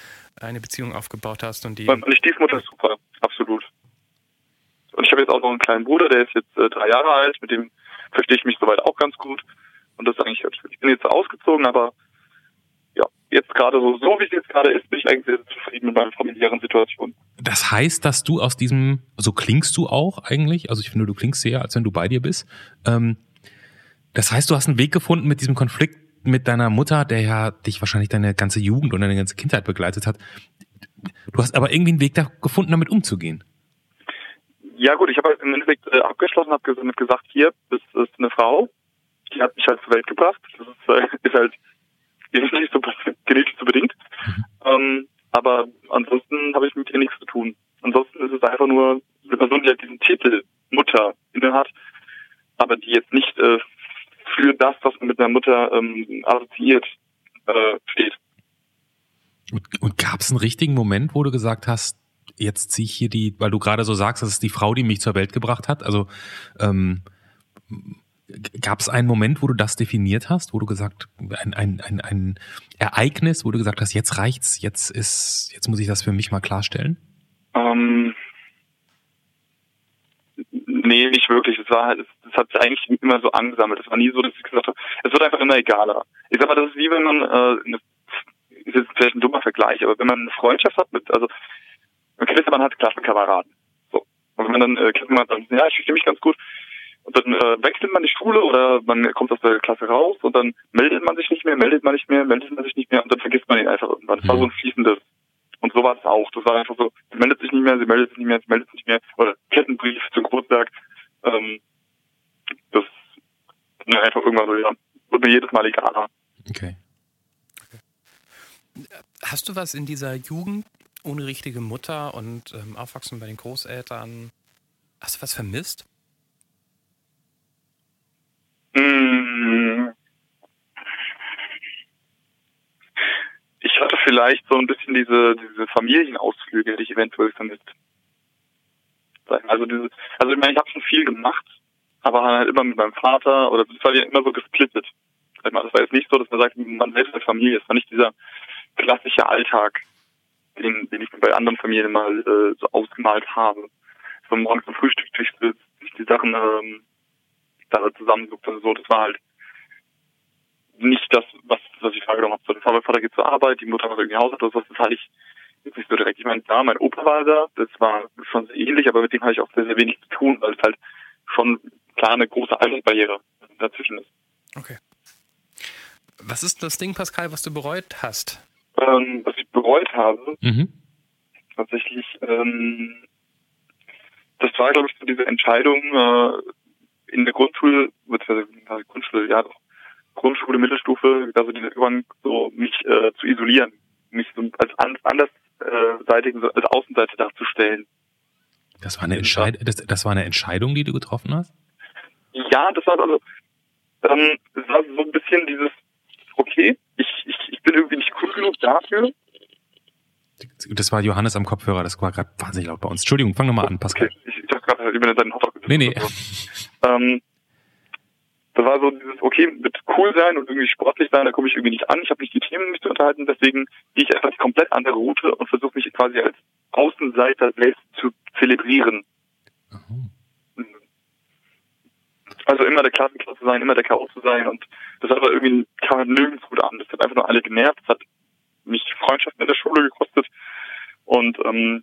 eine Beziehung aufgebaut hast und die. Meine Stiefmutter ist super, absolut. Und ich habe jetzt auch noch einen kleinen Bruder, der ist jetzt äh, drei Jahre alt, mit dem verstehe ich mich soweit auch ganz gut. Und das ist eigentlich ganz schön. Ich bin jetzt ausgezogen, aber ja, jetzt gerade so, so wie es jetzt gerade ist, bin ich eigentlich sehr zufrieden mit meiner familiären Situation. Das heißt, dass du aus diesem, so klingst du auch eigentlich, also ich finde, du klingst sehr, als wenn du bei dir bist. Ähm, das heißt, du hast einen Weg gefunden mit diesem Konflikt mit deiner Mutter, der ja dich wahrscheinlich deine ganze Jugend und deine ganze Kindheit begleitet hat. Du hast aber irgendwie einen Weg da gefunden, damit umzugehen. Ja gut, ich habe halt im Endeffekt äh, abgeschlossen, habe damit gesagt, hier, das ist eine Frau, die hat mich halt zur Welt gebracht. Das ist, äh, [laughs] ist halt nicht so [laughs] genetisch so bedingt. Mhm. Ähm, aber ansonsten habe ich mit ihr nichts zu tun. Ansonsten ist es einfach nur eine Person, die halt diesen Titel Mutter inne hat, aber die jetzt nicht äh, für das, was man mit einer Mutter ähm, assoziiert, äh, steht. Und, und gab es einen richtigen Moment, wo du gesagt hast, jetzt ziehe ich hier die, weil du gerade so sagst, das ist die Frau, die mich zur Welt gebracht hat. Also ähm, gab es einen Moment, wo du das definiert hast, wo du gesagt, ein, ein, ein, ein Ereignis, wo du gesagt hast, jetzt reicht's, jetzt ist, jetzt muss ich das für mich mal klarstellen? Ähm, nee, nicht wirklich. Es war halt, es, hat sich eigentlich immer so angesammelt. Es war nie so, dass ich gesagt habe, es wird einfach immer egaler. Ich sag mal, das ist wie wenn man, äh, eine, ist jetzt vielleicht ein dummer Vergleich, aber wenn man eine Freundschaft hat mit, also man hat Klassenkameraden. So. Und wenn man dann äh, Klassenkameraden sagt, ja, ich verstehe mich ganz gut, und dann äh, wechselt man die Schule oder man kommt aus der Klasse raus und dann meldet man sich nicht mehr, meldet man nicht mehr, meldet man sich nicht mehr und dann vergisst man ihn einfach irgendwann. Das war so ein fließendes. Und so war es auch. Das war einfach so, sie meldet sich nicht mehr, sie meldet sich nicht mehr, sie meldet sich nicht mehr. Oder Kettenbrief zum Geburtstag. Ähm, das ja, einfach irgendwann so, ja, wird mir jedes Mal egaler. Okay. Hast du was in dieser Jugend ohne richtige Mutter und ähm, aufwachsen bei den Großeltern. Hast du was vermisst? Mm. Ich hatte vielleicht so ein bisschen diese, diese Familienausflüge, die ich eventuell vermisst. Also diese, also ich meine, ich habe schon viel gemacht, aber halt immer mit meinem Vater oder das war ja immer so gesplittet. Das war jetzt nicht so, dass man sagt, man selbst eine Familie. Es war nicht dieser klassische Alltag, den, den ich bei anderen Familien mal äh, so ausgemalt habe. So morgens zum Frühstück durch die Sachen ähm, da zusammengesucht und so. Das war halt nicht das, was, was ich wahrgenommen habe. So, der Vater geht zur Arbeit, die Mutter macht irgendwie Haushalt oder sowas. Das hatte ich jetzt nicht so direkt. Ich meine, da, mein Opa war da, das war schon sehr ähnlich, aber mit dem hatte ich auch sehr, sehr wenig zu tun, weil es halt schon klar eine große Altersbarriere dazwischen ist. Okay. Was ist das Ding, Pascal, was du bereut hast? Ähm, was ich bereut habe, mhm. tatsächlich, ähm, das war, glaube ich, so diese Entscheidung äh, in der Grundschule, beziehungsweise Grundschule, ja doch, Grundschule, Mittelstufe, also dieser Übergang, so mich äh, zu isolieren, mich so als andersseitigen, so als Außenseite darzustellen. Das war eine Entscheidung, das, das war eine Entscheidung, die du getroffen hast? Ja, das war also, ähm, es war so ein bisschen dieses, okay, ich, ich, ich bin irgendwie nicht genug dafür. Das war Johannes am Kopfhörer, das war gerade wahnsinnig laut bei uns. Entschuldigung, fang nochmal an, Pascal. Okay, ich, ich habe gerade über deinen Hotdog Nee, nee. Ähm, da war so dieses, okay, mit cool sein und irgendwie sportlich sein, da komme ich irgendwie nicht an. Ich habe nicht die Themen, mich zu unterhalten, deswegen gehe ich einfach die komplett andere Route und versuche mich quasi als Außenseiter selbst zu zelebrieren. Mhm. Also immer der Klassenclown zu sein, immer der Chaos zu sein und das hat aber irgendwie kam nirgends gut an. Das hat einfach nur alle genervt, das hat mich Freundschaften in der Schule gekostet und ähm,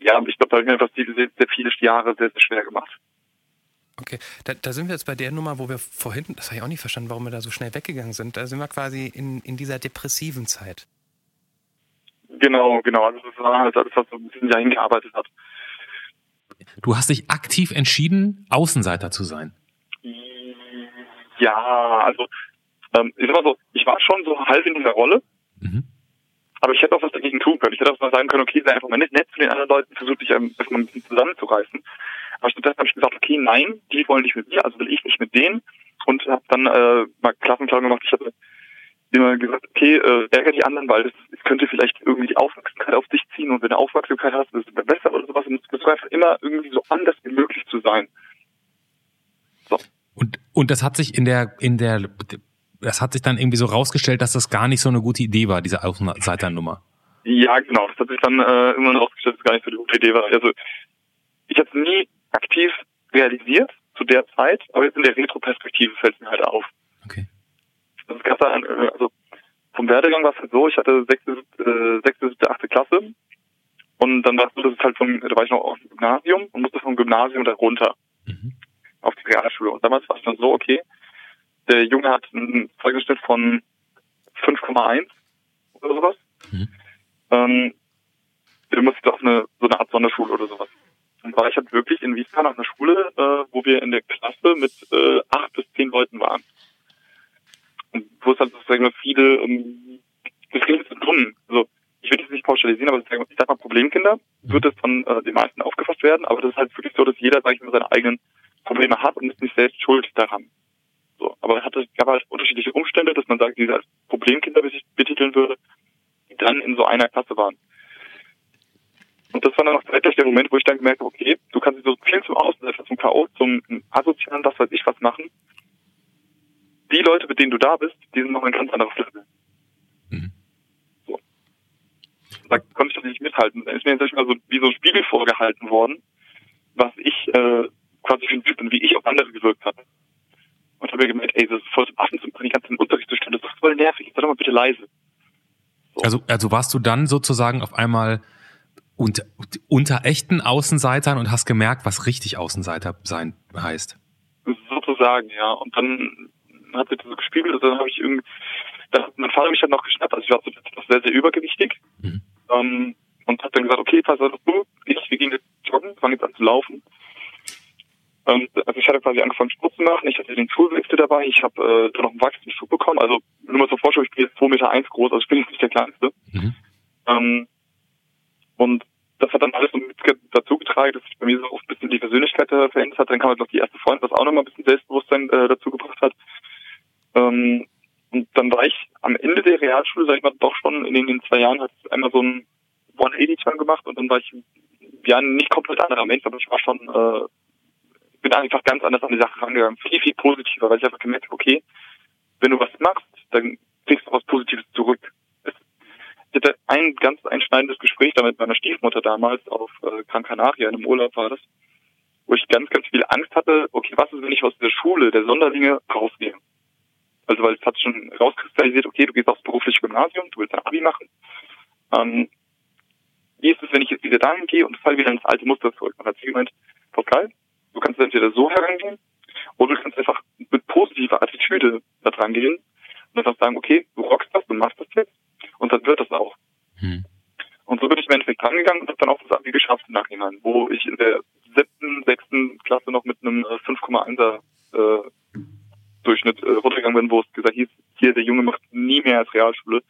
ja, ich glaube, da habe ich mir einfach sehr, sehr viele Jahre sehr, sehr schwer gemacht. Okay, da, da, sind wir jetzt bei der Nummer, wo wir vorhin, das habe ich auch nicht verstanden, warum wir da so schnell weggegangen sind. Da sind wir quasi in, in dieser depressiven Zeit. Genau, genau. Also das war halt das, was so ein bisschen dahin gearbeitet hat. Du hast dich aktiv entschieden, Außenseiter zu sein. Ja, also ähm, ich sag mal so, ich war schon so halb in dieser Rolle, mhm. aber ich hätte auch was dagegen tun können. Ich hätte auch mal sagen können, okay, sei einfach mal nett, nett zu den anderen Leuten, versuch dich einfach mal ein bisschen zusammenzureißen. Aber stattdessen habe ich gesagt, okay, nein, die wollen nicht mit mir, also will ich nicht mit denen. Und habe dann äh, mal Klassenklau gemacht. Ich habe immer gesagt, okay, äh, ärger die anderen, weil es könnte vielleicht irgendwie die Aufmerksamkeit auf dich ziehen und wenn du Aufmerksamkeit hast, ist es besser oder sowas. Und es einfach immer irgendwie so anders wie möglich zu sein. So. Und, und das hat sich in der, in der, das hat sich dann irgendwie so rausgestellt, dass das gar nicht so eine gute Idee war, diese Außenseiternummer. Ja, genau. Das hat sich dann äh, immer rausgestellt, dass es gar nicht so eine gute Idee war. Also ich habe nie aktiv realisiert zu der Zeit, aber jetzt in der Retroperspektive fällt es mir halt auf. Okay. Also, es gab da, äh, also vom Werdegang war es halt so, ich hatte sechste, äh, sechste, siebte, achte Klasse und dann war es so, dass es halt vom, da war ich noch auf dem Gymnasium und musste vom Gymnasium da runter mhm. auf die Realschule. Und damals war es dann so, okay, der Junge hat einen Zeugnisschnitt von 5,1 oder sowas. Mhm. Ähm, der muss jetzt auf eine, so eine Art Sonderschule oder sowas. Und war ich halt wirklich in Wiesbaden auf einer Schule, äh, wo wir in der Klasse mit äh, acht bis zehn Leuten waren. Und wo es halt sozusagen viele, ähm, so dumm. Also, ich will das nicht pauschalisieren, aber ich sag mal, Problemkinder wird es von äh, den meisten aufgefasst werden, aber das ist halt wirklich so, dass jeder, sag ich mal, seine eigenen Probleme hat und ist nicht selbst schuld daran. So, aber es hatte, gab halt unterschiedliche Umstände, dass man sagt, die als Problemkinder betiteln würde, die dann in so einer Klasse waren. Und das war dann auch zeitgleich der Moment, wo ich dann gemerkt habe, okay, du kannst dich so viel zum Außenseiter, zum Chaos, zum asozialen, was weiß ich was machen. Die Leute, mit denen du da bist, die sind noch ein ganz anderes Level. Mhm. So. Da konnte ich das nicht mithalten. Da ist mir jetzt mal so wie so ein Spiegel vorgehalten worden, was ich äh, quasi für ein Typ bin, wie ich auf andere gewirkt habe. Und habe mir gemerkt, ey, das ist voll zum Affen, die ganzen Unterrichtszustände, das ist voll nervig, sei doch mal bitte leise. So. Also, also warst du dann sozusagen auf einmal unter, unter echten Außenseitern und hast gemerkt, was richtig Außenseiter sein heißt. Sozusagen, ja. Und dann hat sich das so gespiegelt und dann habe ich irgendwie, dann hat mein Vater mich halt noch geschnappt, also ich war so sehr, sehr übergewichtig. Mhm. Ähm, und hat dann gesagt, okay, pass auf, du, ich, wir gehen jetzt joggen, fangen jetzt an zu laufen. Und also ich hatte quasi angefangen Sport zu machen, ich hatte den Schulwechsel dabei, ich habe äh, dann noch einen Wachstumsschub bekommen, also nur mal so vorstellen, ich bin jetzt 2,1 Meter eins groß, also ich bin jetzt nicht der Kleinste. Mhm. Ähm, Und das hat dann alles so mit dazu getragen, dass sich bei mir so ein bisschen die Persönlichkeit äh, verändert hat. Dann kam halt noch die erste Freund, was auch nochmal ein bisschen Selbstbewusstsein äh, dazu gebracht hat. Ähm, und dann war ich am Ende der Realschule, sag ich mal, doch schon in den, in den zwei Jahren, hat einmal so ein 180-Turn gemacht und dann war ich ja nicht komplett anderer Mensch, aber ich war schon, äh, bin einfach ganz anders an die Sache rangegangen. Viel, viel positiver, weil ich einfach gemerkt habe, okay, wenn du was machst, dann kriegst du was Positives zurück. Ich hatte ein ganz einschneidendes Gespräch da mit meiner Stiefmutter damals auf äh, Gran Canaria, in einem Urlaub war das, wo ich ganz, ganz viel Angst hatte, okay, was ist, wenn ich aus der Schule der Sonderlinge rausgehe? Also weil es hat schon rauskristallisiert, okay, du gehst aufs berufliche Gymnasium, du willst ein Abi machen. Ähm, wie ist es, wenn ich jetzt wieder dahin gehe und fall wieder ins alte Muster zurück? Und hat sie gemeint, Pascal, du kannst entweder so herangehen oder du kannst einfach mit positiver Attitüde da dran gehen und einfach sagen, okay, du rockst das, du machst das jetzt und dann wird das auch. Hm. Und so bin ich im Endeffekt rangegangen und habe dann auch das Abi geschafft im Nachhinein, wo ich in der siebten, sechsten Klasse noch mit einem 5,1er äh, Durchschnitt äh, runtergegangen bin, wo es gesagt hieß, hier, der Junge macht nie mehr als Realschule.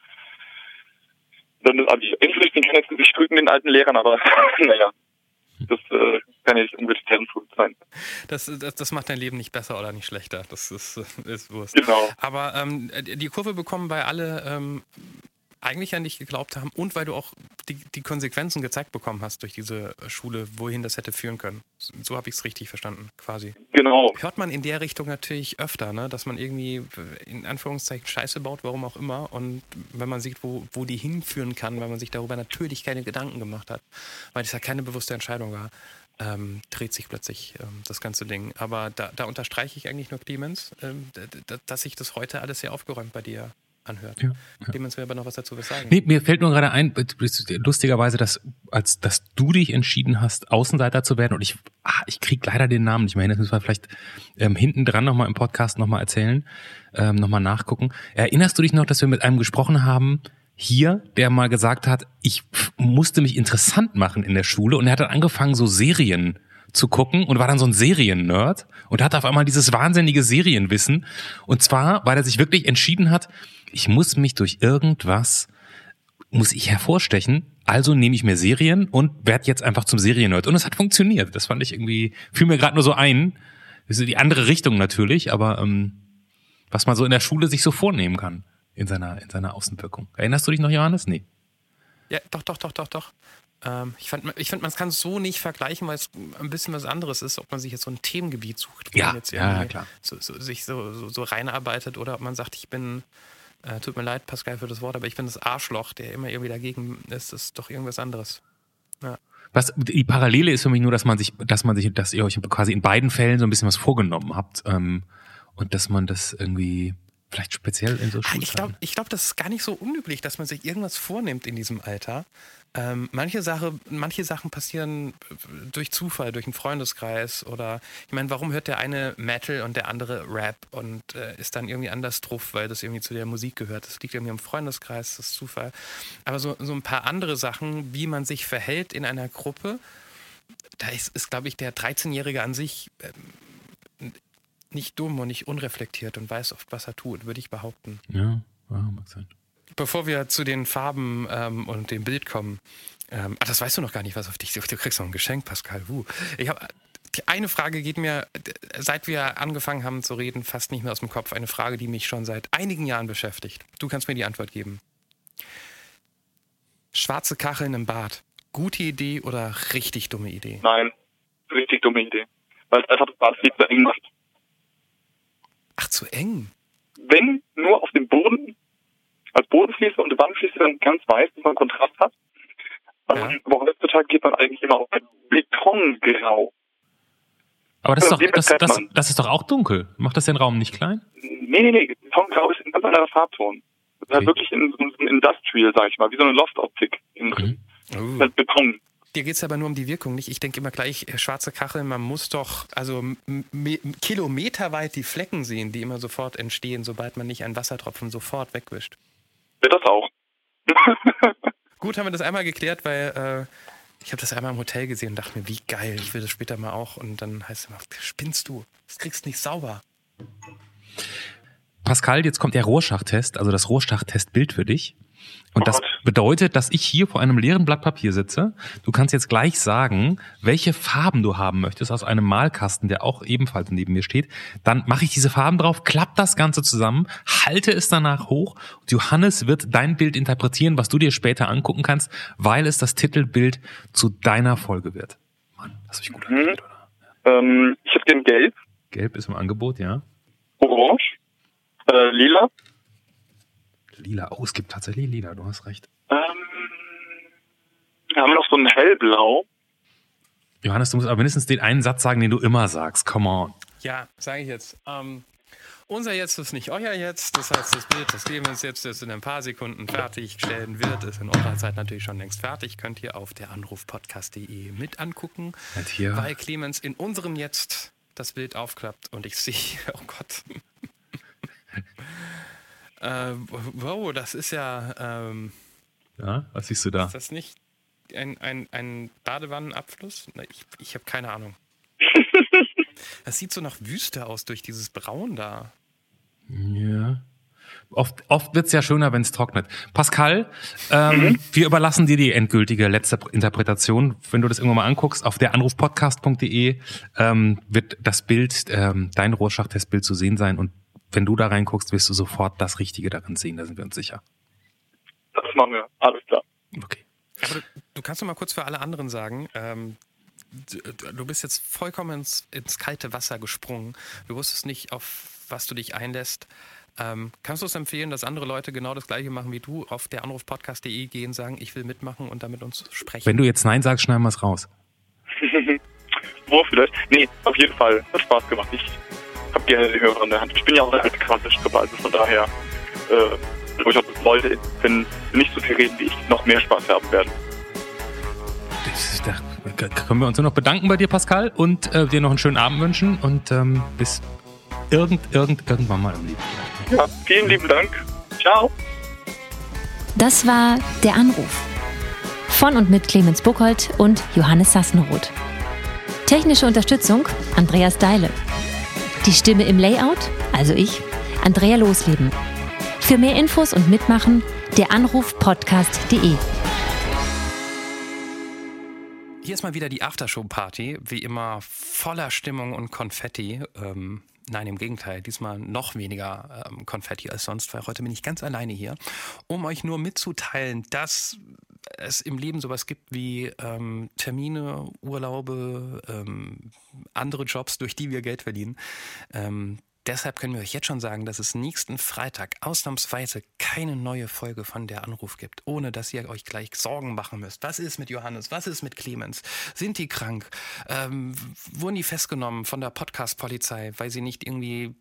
Dann das Abi. Endlich den kann ins Gesicht drücken, den alten Lehrern, aber [laughs] naja, das äh, kann ja nicht unbedingt Herrenflut sein. Das, das, das macht dein Leben nicht besser oder nicht schlechter. Das ist, ist Wurst. Genau. Aber ähm, die Kurve bekommen bei alle ähm, eigentlich an dich geglaubt haben und weil du auch die, die Konsequenzen gezeigt bekommen hast durch diese Schule, wohin das hätte führen können. So habe ich es richtig verstanden, quasi. Genau. Hört man in der Richtung natürlich öfter, ne? dass man irgendwie in Anführungszeichen Scheiße baut, warum auch immer. Und wenn man sieht, wo, wo die hinführen kann, weil man sich darüber natürlich keine Gedanken gemacht hat, weil es ja keine bewusste Entscheidung war, ähm, dreht sich plötzlich ähm, das ganze Ding. Aber da, da unterstreiche ich eigentlich nur Clemens, ähm, dass sich das heute alles sehr aufgeräumt bei dir anhört. Ja, ja. Aber noch was dazu sagen. Nee, mir fällt nur gerade ein, lustigerweise, dass als dass du dich entschieden hast, Außenseiter zu werden und ich, ah, ich krieg leider den Namen nicht mehr hin, das müssen wir vielleicht ähm, hinten dran nochmal im Podcast nochmal erzählen, ähm, nochmal nachgucken. Erinnerst du dich noch, dass wir mit einem gesprochen haben, hier, der mal gesagt hat, ich musste mich interessant machen in der Schule und er hat dann angefangen, so Serien zu gucken und war dann so ein Serien-Nerd und hatte auf einmal dieses wahnsinnige Serienwissen. Und zwar, weil er sich wirklich entschieden hat, ich muss mich durch irgendwas, muss ich hervorstechen, also nehme ich mir Serien und werde jetzt einfach zum Seriennerd. Und es hat funktioniert. Das fand ich irgendwie, fiel mir gerade nur so ein. Das ist die andere Richtung natürlich, aber ähm, was man so in der Schule sich so vornehmen kann in seiner, in seiner Außenwirkung. Erinnerst du dich noch, Johannes? Nee. Ja, doch, doch, doch, doch, doch. Ähm, ich finde, ich find, man kann es so nicht vergleichen, weil es ein bisschen was anderes ist, ob man sich jetzt so ein Themengebiet sucht, wo ja, man jetzt ja, klar. So, so, sich so, so, so reinarbeitet oder ob man sagt, ich bin äh, tut mir leid, Pascal, für das Wort, aber ich bin das Arschloch, der immer irgendwie dagegen ist. Das ist doch irgendwas anderes. Ja. Was die Parallele ist für mich nur, dass man sich, dass man sich, dass ihr euch quasi in beiden Fällen so ein bisschen was vorgenommen habt ähm, und dass man das irgendwie vielleicht speziell in so Schulzeiten. Ich glaube, ich glaub, das ist gar nicht so unüblich, dass man sich irgendwas vornimmt in diesem Alter ähm, manche, Sache, manche Sachen passieren durch Zufall, durch einen Freundeskreis oder ich meine, warum hört der eine Metal und der andere Rap und äh, ist dann irgendwie anders drauf, weil das irgendwie zu der Musik gehört. Das liegt irgendwie im Freundeskreis, das ist Zufall. Aber so, so ein paar andere Sachen, wie man sich verhält in einer Gruppe, da ist, ist glaube ich, der 13-Jährige an sich ähm, nicht dumm und nicht unreflektiert und weiß oft, was er tut, würde ich behaupten. Ja, ja mag sein. Bevor wir zu den Farben ähm, und dem Bild kommen, ähm, ach, das weißt du noch gar nicht, was auf dich. Du kriegst noch ein Geschenk, Pascal. Uh. Ich habe eine Frage geht mir, seit wir angefangen haben zu reden, fast nicht mehr aus dem Kopf. Eine Frage, die mich schon seit einigen Jahren beschäftigt. Du kannst mir die Antwort geben. Schwarze Kacheln im Bad. Gute Idee oder richtig dumme Idee? Nein, richtig dumme Idee. Weil es einfach das Bad viel zu eng macht. Ach, zu eng? Wenn nur auf dem Boden als Bodenfliese und Wandfliese dann ganz weiß, dass man Kontrast hat. Ja. Aber heutzutage geht man eigentlich immer auf Betongrau. Aber das ist, doch, das, das, das ist doch auch dunkel. Macht das den Raum nicht klein? Nee, nee, nee. Betongrau ist ein ganz anderer Farbton. Das ist halt wirklich in so einem Industrial, sag ich mal, wie so eine Loftoptik. Mhm. Uh. Das Beton. Dir geht es aber nur um die Wirkung, nicht? Ich denke immer gleich, äh, schwarze Kachel, man muss doch also kilometerweit die Flecken sehen, die immer sofort entstehen, sobald man nicht einen Wassertropfen sofort wegwischt. Ja, das auch. [laughs] Gut, haben wir das einmal geklärt, weil äh, ich habe das einmal im Hotel gesehen und dachte mir, wie geil, ich will das später mal auch. Und dann heißt es immer, spinnst du, das kriegst du nicht sauber. Pascal, jetzt kommt der Rorschach-Test, also das Rorschach-Testbild für dich. Und das, bedeutet, dass ich hier vor einem leeren Blatt Papier sitze. Du kannst jetzt gleich sagen, welche Farben du haben möchtest aus einem Malkasten, der auch ebenfalls neben mir steht. Dann mache ich diese Farben drauf, klapp das Ganze zusammen, halte es danach hoch und Johannes wird dein Bild interpretieren, was du dir später angucken kannst, weil es das Titelbild zu deiner Folge wird. Mann, das habe ich gut mhm. erklärt, oder? Ähm, ich hätte gern gelb. Gelb ist im Angebot, ja. Orange. Äh, lila. Lila. Oh, es gibt tatsächlich lila, du hast recht. Ähm, haben wir noch so ein hellblau. Johannes, du musst aber mindestens den einen Satz sagen, den du immer sagst. Come on. Ja, sage ich jetzt. Ähm, unser Jetzt ist nicht euer Jetzt. Das heißt, das Bild, das Clemens jetzt ist in ein paar Sekunden fertigstellen wird, ist in eurer Zeit natürlich schon längst fertig. Könnt ihr auf der Anrufpodcast.de mit angucken. Halt hier. Weil Clemens in unserem Jetzt das Bild aufklappt und ich sehe, [laughs] oh Gott. Äh, wow, das ist ja. Ähm, ja, was siehst du da? Ist das nicht ein, ein, ein Badewannenabfluss? Ich, ich habe keine Ahnung. [laughs] das sieht so nach Wüste aus durch dieses Braun da. Ja. Oft, oft wird es ja schöner, wenn es trocknet. Pascal, ähm, mhm. wir überlassen dir die endgültige letzte Interpretation. Wenn du das irgendwann mal anguckst, auf der anrufpodcast.de ähm, wird das Bild, ähm, dein Rohrschachttestbild zu sehen sein und wenn du da reinguckst, wirst du sofort das Richtige darin sehen, da sind wir uns sicher. Das machen wir, alles klar. Okay. Aber du, du kannst doch mal kurz für alle anderen sagen, ähm, du, du, bist jetzt vollkommen ins, ins kalte Wasser gesprungen. Du wusstest nicht, auf was du dich einlässt. Ähm, kannst du es empfehlen, dass andere Leute genau das gleiche machen wie du, auf der Anrufpodcast.de gehen, sagen, ich will mitmachen und damit uns sprechen? Wenn du jetzt Nein sagst, schneiden wir es raus. [laughs] Wo vielleicht? Nee, auf jeden Fall. Hat Spaß gemacht. Ich habe gerne die Hörer in der Hand. Ich bin ja auch eine alte Quantenstrippe, also von daher äh, glaube ich auch, dass Leute, wenn nicht so viel reden wie ich, noch mehr Spaß haben werden. Da können wir uns nur noch bedanken bei dir, Pascal, und äh, dir noch einen schönen Abend wünschen und ähm, bis irgend, irgend, irgendwann mal im Leben. Ja, vielen lieben Dank. Ciao. Das war der Anruf. Von und mit Clemens Buchholz und Johannes Sassenroth. Technische Unterstützung Andreas Deile. Die Stimme im Layout, also ich, Andrea Losleben. Für mehr Infos und Mitmachen der Anruf podcast.de. Hier ist mal wieder die Aftershow-Party, wie immer voller Stimmung und Konfetti. Ähm, Nein, im Gegenteil. Diesmal noch weniger ähm, Konfetti als sonst, weil heute bin ich ganz alleine hier, um euch nur mitzuteilen, dass es im Leben sowas gibt wie ähm, Termine, Urlaube, ähm, andere Jobs, durch die wir Geld verdienen. Ähm, Deshalb können wir euch jetzt schon sagen, dass es nächsten Freitag ausnahmsweise keine neue Folge von der Anruf gibt, ohne dass ihr euch gleich Sorgen machen müsst. Was ist mit Johannes? Was ist mit Clemens? Sind die krank? Ähm, wurden die festgenommen von der Podcast-Polizei, weil sie nicht irgendwie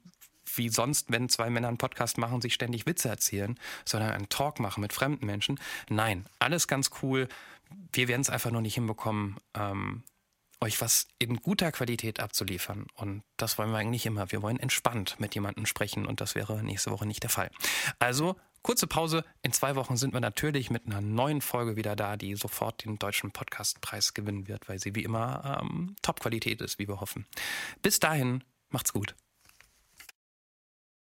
wie sonst, wenn zwei Männer einen Podcast machen, sich ständig Witze erzählen, sondern einen Talk machen mit fremden Menschen? Nein, alles ganz cool. Wir werden es einfach nur nicht hinbekommen, ähm, euch was in guter Qualität abzuliefern. Und das wollen wir eigentlich immer. Wir wollen entspannt mit jemandem sprechen und das wäre nächste Woche nicht der Fall. Also kurze Pause. In zwei Wochen sind wir natürlich mit einer neuen Folge wieder da, die sofort den deutschen Podcastpreis gewinnen wird, weil sie wie immer ähm, Top-Qualität ist, wie wir hoffen. Bis dahin, macht's gut.